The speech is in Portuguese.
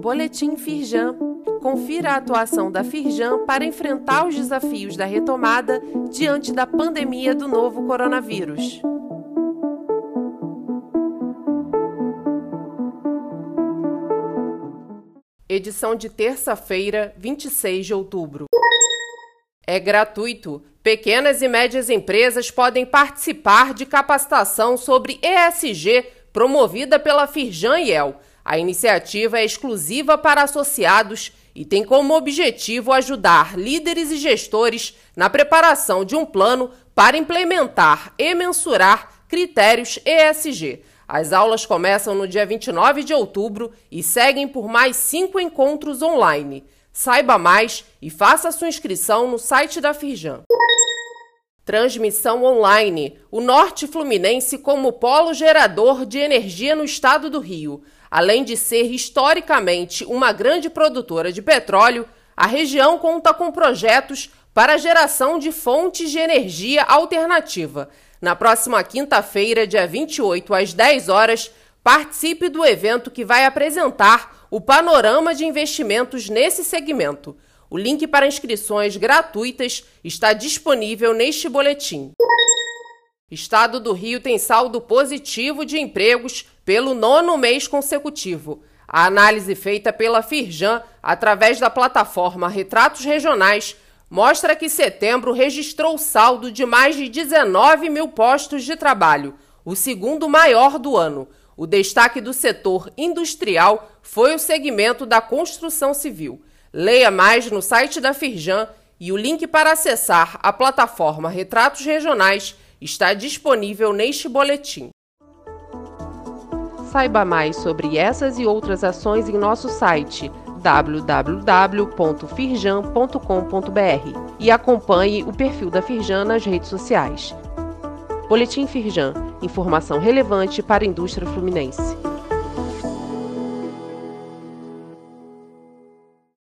Boletim Firjan. Confira a atuação da Firjan para enfrentar os desafios da retomada diante da pandemia do novo coronavírus. Edição de terça-feira, 26 de outubro. É gratuito. Pequenas e médias empresas podem participar de capacitação sobre ESG promovida pela Firjan El. A iniciativa é exclusiva para associados e tem como objetivo ajudar líderes e gestores na preparação de um plano para implementar e mensurar critérios ESG. As aulas começam no dia 29 de outubro e seguem por mais cinco encontros online. Saiba mais e faça sua inscrição no site da Firjan. Transmissão online. O Norte Fluminense como polo gerador de energia no estado do Rio. Além de ser historicamente uma grande produtora de petróleo, a região conta com projetos para a geração de fontes de energia alternativa. Na próxima quinta-feira, dia 28, às 10 horas, participe do evento que vai apresentar o panorama de investimentos nesse segmento. O link para inscrições gratuitas está disponível neste boletim. Estado do Rio tem saldo positivo de empregos pelo nono mês consecutivo. A análise feita pela Firjan através da plataforma Retratos Regionais mostra que setembro registrou saldo de mais de 19 mil postos de trabalho, o segundo maior do ano. O destaque do setor industrial foi o segmento da construção civil. Leia mais no site da Firjan e o link para acessar a plataforma Retratos Regionais está disponível neste boletim. Saiba mais sobre essas e outras ações em nosso site www.firjan.com.br e acompanhe o perfil da Firjan nas redes sociais. Boletim Firjan, informação relevante para a indústria fluminense.